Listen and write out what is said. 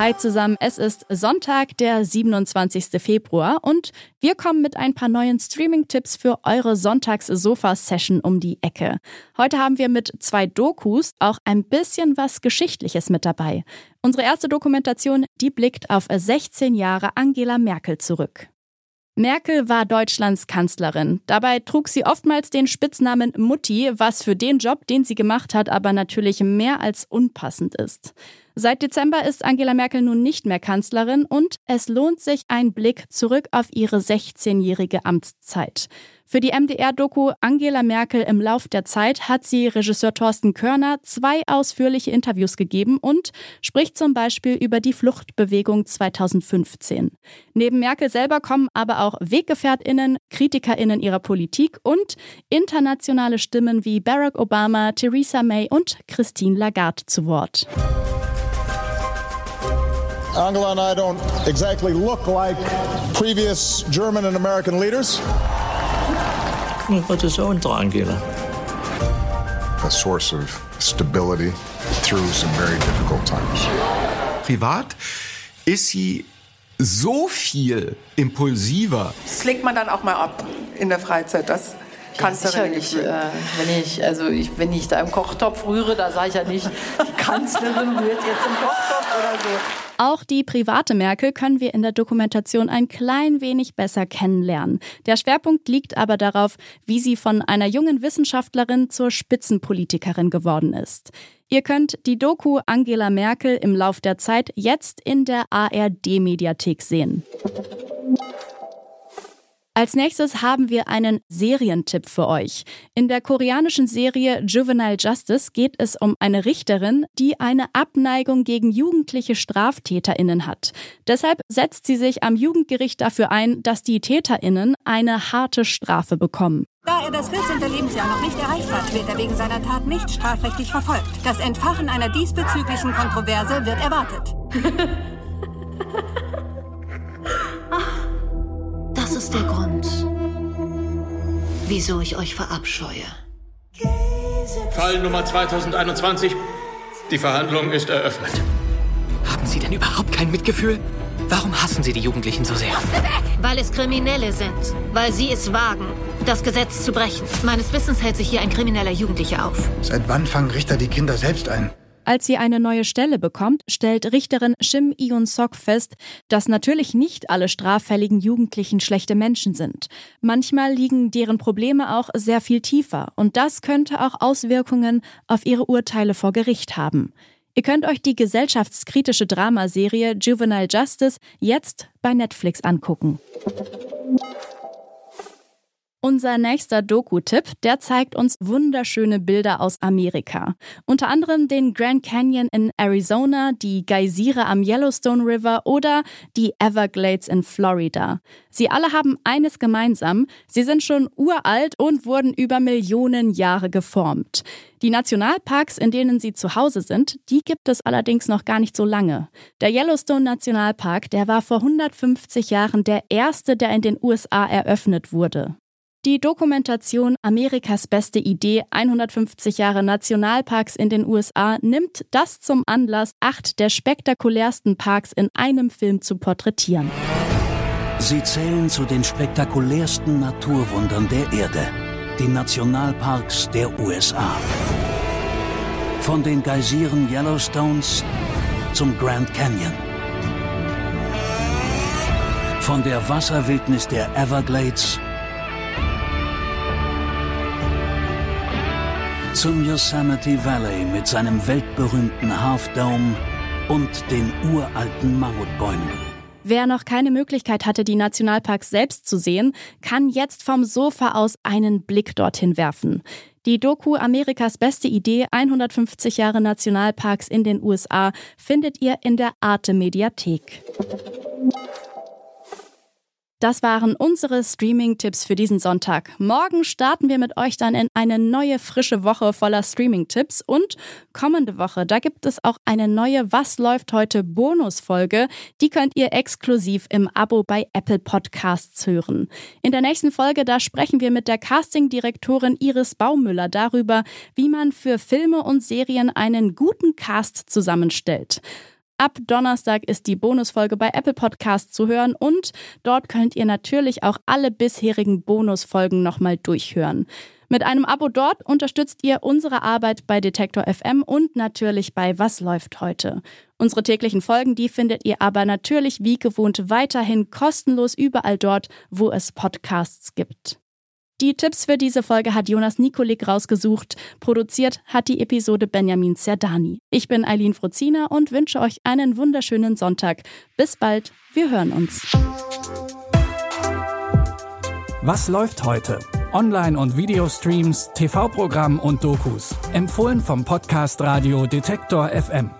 Hi zusammen, es ist Sonntag, der 27. Februar und wir kommen mit ein paar neuen Streaming-Tipps für eure Sonntags-Sofa-Session um die Ecke. Heute haben wir mit zwei Dokus auch ein bisschen was Geschichtliches mit dabei. Unsere erste Dokumentation, die blickt auf 16 Jahre Angela Merkel zurück. Merkel war Deutschlands Kanzlerin. Dabei trug sie oftmals den Spitznamen Mutti, was für den Job, den sie gemacht hat, aber natürlich mehr als unpassend ist. Seit Dezember ist Angela Merkel nun nicht mehr Kanzlerin und es lohnt sich ein Blick zurück auf ihre 16-jährige Amtszeit. Für die MDR-Doku Angela Merkel im Lauf der Zeit hat sie Regisseur Thorsten Körner zwei ausführliche Interviews gegeben und spricht zum Beispiel über die Fluchtbewegung 2015. Neben Merkel selber kommen aber auch WeggefährtInnen, KritikerInnen ihrer Politik und internationale Stimmen wie Barack Obama, Theresa May und Christine Lagarde zu Wort. Angela and I don't exactly look like previous German and American leaders. What is unsere Angela? A source of stability through some very difficult times. Privat ist sie so viel impulsiver. Das legt man dann auch mal ab in der Freizeit, das Kanzlerin. Sicherlich, äh, wenn ich, also ich, wenn ich da im Kochtopf rühre, da sage ich ja nicht, die Kanzlerin rührt jetzt im Kochtopf oder so. Auch die private Merkel können wir in der Dokumentation ein klein wenig besser kennenlernen. Der Schwerpunkt liegt aber darauf, wie sie von einer jungen Wissenschaftlerin zur Spitzenpolitikerin geworden ist. Ihr könnt die Doku Angela Merkel im Lauf der Zeit jetzt in der ARD-Mediathek sehen. Als nächstes haben wir einen Serientipp für euch. In der koreanischen Serie Juvenile Justice geht es um eine Richterin, die eine Abneigung gegen jugendliche Straftäterinnen hat. Deshalb setzt sie sich am Jugendgericht dafür ein, dass die Täterinnen eine harte Strafe bekommen. Da er das 14. Lebensjahr noch nicht erreicht hat, wird er wegen seiner Tat nicht strafrechtlich verfolgt. Das Entfachen einer diesbezüglichen Kontroverse wird erwartet. wieso ich euch verabscheue. Fall Nummer 2021. Die Verhandlung ist eröffnet. Haben Sie denn überhaupt kein Mitgefühl? Warum hassen Sie die Jugendlichen so sehr? Weil es Kriminelle sind. Weil sie es wagen, das Gesetz zu brechen. Meines Wissens hält sich hier ein krimineller Jugendlicher auf. Seit wann fangen Richter die Kinder selbst ein? Als sie eine neue Stelle bekommt, stellt Richterin Shim Iun-sok fest, dass natürlich nicht alle straffälligen Jugendlichen schlechte Menschen sind. Manchmal liegen deren Probleme auch sehr viel tiefer und das könnte auch Auswirkungen auf ihre Urteile vor Gericht haben. Ihr könnt euch die gesellschaftskritische Dramaserie Juvenile Justice jetzt bei Netflix angucken. Unser nächster Doku-Tipp, der zeigt uns wunderschöne Bilder aus Amerika. Unter anderem den Grand Canyon in Arizona, die Geysire am Yellowstone River oder die Everglades in Florida. Sie alle haben eines gemeinsam, sie sind schon uralt und wurden über Millionen Jahre geformt. Die Nationalparks, in denen sie zu Hause sind, die gibt es allerdings noch gar nicht so lange. Der Yellowstone Nationalpark, der war vor 150 Jahren der erste, der in den USA eröffnet wurde. Die Dokumentation Amerikas beste Idee 150 Jahre Nationalparks in den USA nimmt das zum Anlass, acht der spektakulärsten Parks in einem Film zu porträtieren. Sie zählen zu den spektakulärsten Naturwundern der Erde, die Nationalparks der USA. Von den Geysiren Yellowstones zum Grand Canyon. Von der Wasserwildnis der Everglades zum Yosemite Valley mit seinem weltberühmten Half Dome und den uralten Mammutbäumen. Wer noch keine Möglichkeit hatte, die Nationalparks selbst zu sehen, kann jetzt vom Sofa aus einen Blick dorthin werfen. Die Doku Amerikas beste Idee 150 Jahre Nationalparks in den USA findet ihr in der Arte Mediathek. Das waren unsere Streaming-Tipps für diesen Sonntag. Morgen starten wir mit euch dann in eine neue frische Woche voller Streaming-Tipps und kommende Woche, da gibt es auch eine neue Was läuft heute Bonusfolge. Die könnt ihr exklusiv im Abo bei Apple Podcasts hören. In der nächsten Folge, da sprechen wir mit der Casting-Direktorin Iris Baumüller darüber, wie man für Filme und Serien einen guten Cast zusammenstellt. Ab Donnerstag ist die Bonusfolge bei Apple Podcasts zu hören und dort könnt ihr natürlich auch alle bisherigen Bonusfolgen nochmal durchhören. Mit einem Abo dort unterstützt ihr unsere Arbeit bei Detektor FM und natürlich bei Was läuft heute. Unsere täglichen Folgen, die findet ihr aber natürlich wie gewohnt weiterhin kostenlos überall dort, wo es Podcasts gibt. Die Tipps für diese Folge hat Jonas Nikolik rausgesucht. Produziert hat die Episode Benjamin Zerdani. Ich bin Eileen Frozina und wünsche euch einen wunderschönen Sonntag. Bis bald, wir hören uns. Was läuft heute? Online- und Videostreams, TV-Programm und Dokus. Empfohlen vom Podcast Radio Detektor FM.